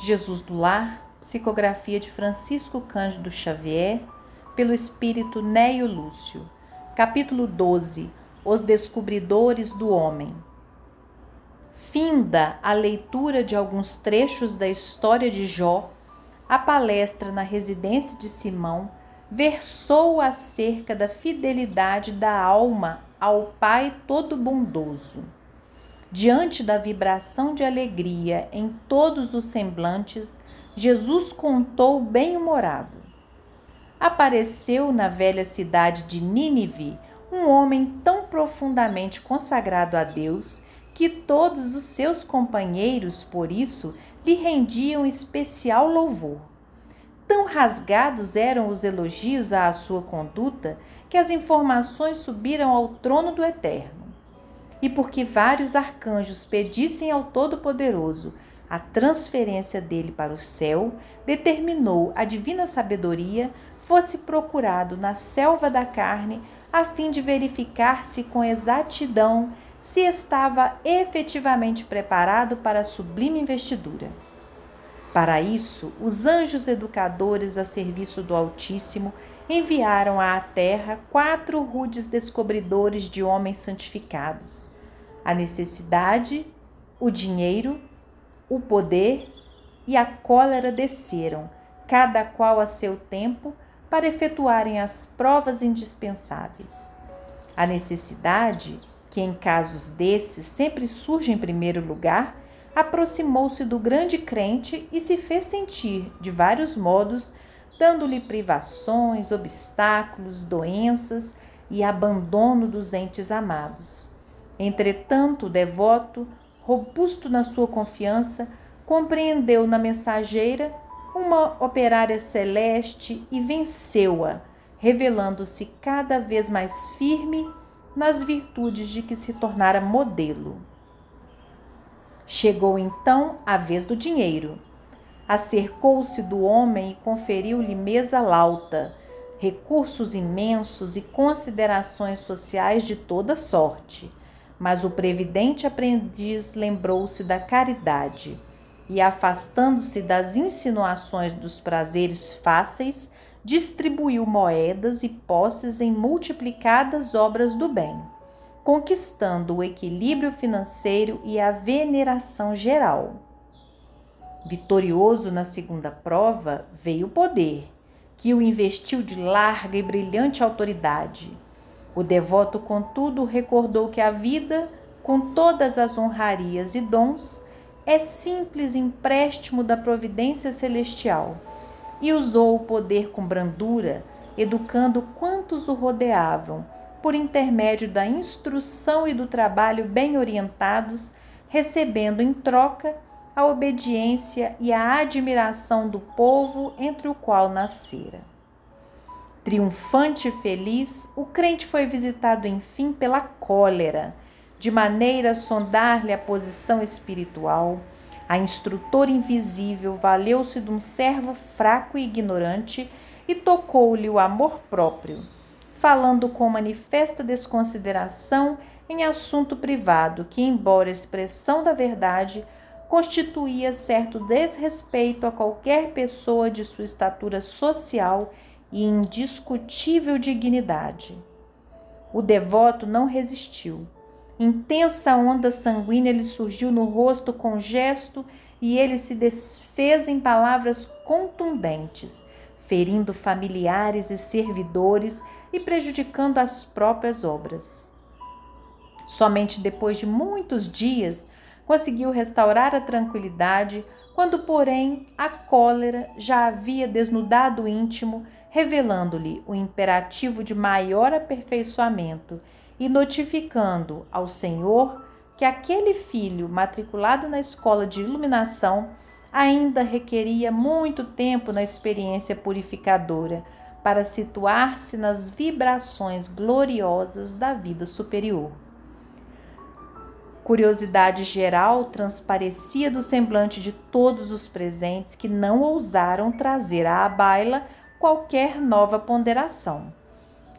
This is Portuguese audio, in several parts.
Jesus do Lar, psicografia de Francisco Cândido Xavier, pelo espírito Neio Lúcio. Capítulo 12 Os Descobridores do Homem. Finda a leitura de alguns trechos da história de Jó, a palestra na residência de Simão versou acerca da fidelidade da alma ao Pai Todo-Bondoso. Diante da vibração de alegria em todos os semblantes, Jesus contou bem-humorado. Apareceu na velha cidade de Nínive um homem tão profundamente consagrado a Deus que todos os seus companheiros, por isso, lhe rendiam especial louvor. Tão rasgados eram os elogios à sua conduta que as informações subiram ao trono do Eterno. E porque vários arcanjos pedissem ao Todo-Poderoso a transferência dele para o céu, determinou a divina sabedoria fosse procurado na selva da carne, a fim de verificar se com exatidão se estava efetivamente preparado para a sublime investidura. Para isso, os anjos educadores a serviço do Altíssimo enviaram à terra quatro rudes descobridores de homens santificados. A necessidade, o dinheiro, o poder e a cólera desceram, cada qual a seu tempo, para efetuarem as provas indispensáveis. A necessidade, que em casos desses sempre surge em primeiro lugar, aproximou-se do grande crente e se fez sentir, de vários modos, dando-lhe privações, obstáculos, doenças e abandono dos entes amados. Entretanto, o devoto, robusto na sua confiança, compreendeu na mensageira uma operária celeste e venceu-a, revelando-se cada vez mais firme nas virtudes de que se tornara modelo. Chegou então a vez do dinheiro. Acercou-se do homem e conferiu-lhe mesa lauta, recursos imensos e considerações sociais de toda sorte. Mas o previdente aprendiz lembrou-se da caridade e, afastando-se das insinuações dos prazeres fáceis, distribuiu moedas e posses em multiplicadas obras do bem conquistando o equilíbrio financeiro e a veneração geral. Vitorioso na segunda prova veio o poder, que o investiu de larga e brilhante autoridade. O devoto, contudo, recordou que a vida, com todas as honrarias e dons, é simples empréstimo da providência celestial e usou o poder com brandura, educando quantos o rodeavam por intermédio da instrução e do trabalho bem orientados, recebendo em troca a obediência e a admiração do povo entre o qual nascera. Triunfante e feliz, o crente foi visitado enfim pela cólera, de maneira a sondar-lhe a posição espiritual. A instrutora invisível valeu-se de um servo fraco e ignorante e tocou-lhe o amor próprio falando com manifesta desconsideração em assunto privado que, embora expressão da verdade, constituía certo desrespeito a qualquer pessoa de sua estatura social e indiscutível dignidade. O devoto não resistiu. Intensa onda sanguínea lhe surgiu no rosto com gesto e ele se desfez em palavras contundentes, ferindo familiares e servidores e prejudicando as próprias obras. Somente depois de muitos dias conseguiu restaurar a tranquilidade, quando, porém, a cólera já havia desnudado o íntimo, revelando-lhe o imperativo de maior aperfeiçoamento e notificando ao Senhor que aquele filho matriculado na escola de iluminação ainda requeria muito tempo na experiência purificadora para situar-se nas vibrações gloriosas da vida superior. Curiosidade geral transparecia do semblante de todos os presentes que não ousaram trazer à baila qualquer nova ponderação.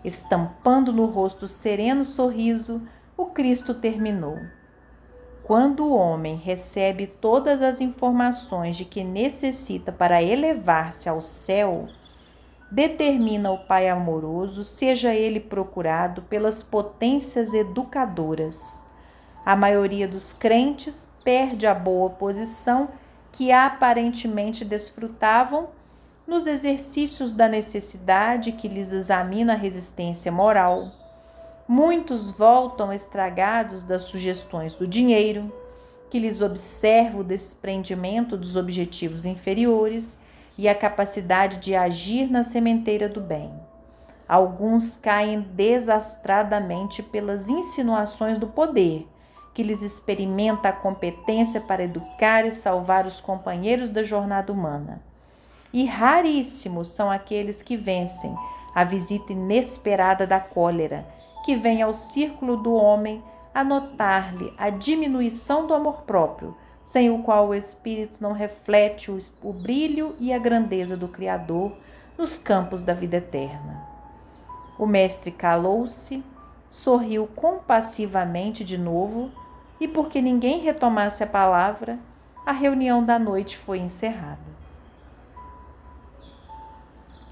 Estampando no rosto sereno sorriso, o Cristo terminou. quando o homem recebe todas as informações de que necessita para elevar-se ao céu, determina o Pai amoroso, seja ele procurado pelas potências educadoras. A maioria dos crentes perde a boa posição que aparentemente desfrutavam nos exercícios da necessidade que lhes examina a resistência moral. Muitos voltam estragados das sugestões do dinheiro, que lhes observa o desprendimento dos objetivos inferiores e a capacidade de agir na sementeira do bem. Alguns caem desastradamente pelas insinuações do poder, que lhes experimenta a competência para educar e salvar os companheiros da jornada humana. E raríssimos são aqueles que vencem a visita inesperada da cólera, que vem ao círculo do homem a notar-lhe a diminuição do amor próprio sem o qual o espírito não reflete o brilho e a grandeza do Criador nos campos da vida eterna. O mestre calou-se, sorriu compassivamente de novo e, porque ninguém retomasse a palavra, a reunião da noite foi encerrada.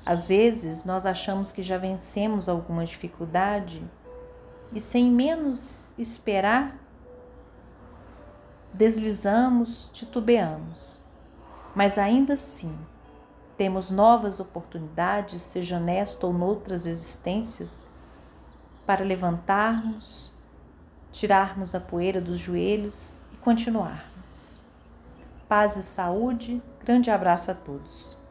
Às vezes, nós achamos que já vencemos alguma dificuldade e, sem menos esperar, deslizamos, titubeamos. Mas ainda assim, temos novas oportunidades, seja nesta ou noutras existências, para levantarmos, tirarmos a poeira dos joelhos e continuarmos. Paz e saúde, grande abraço a todos.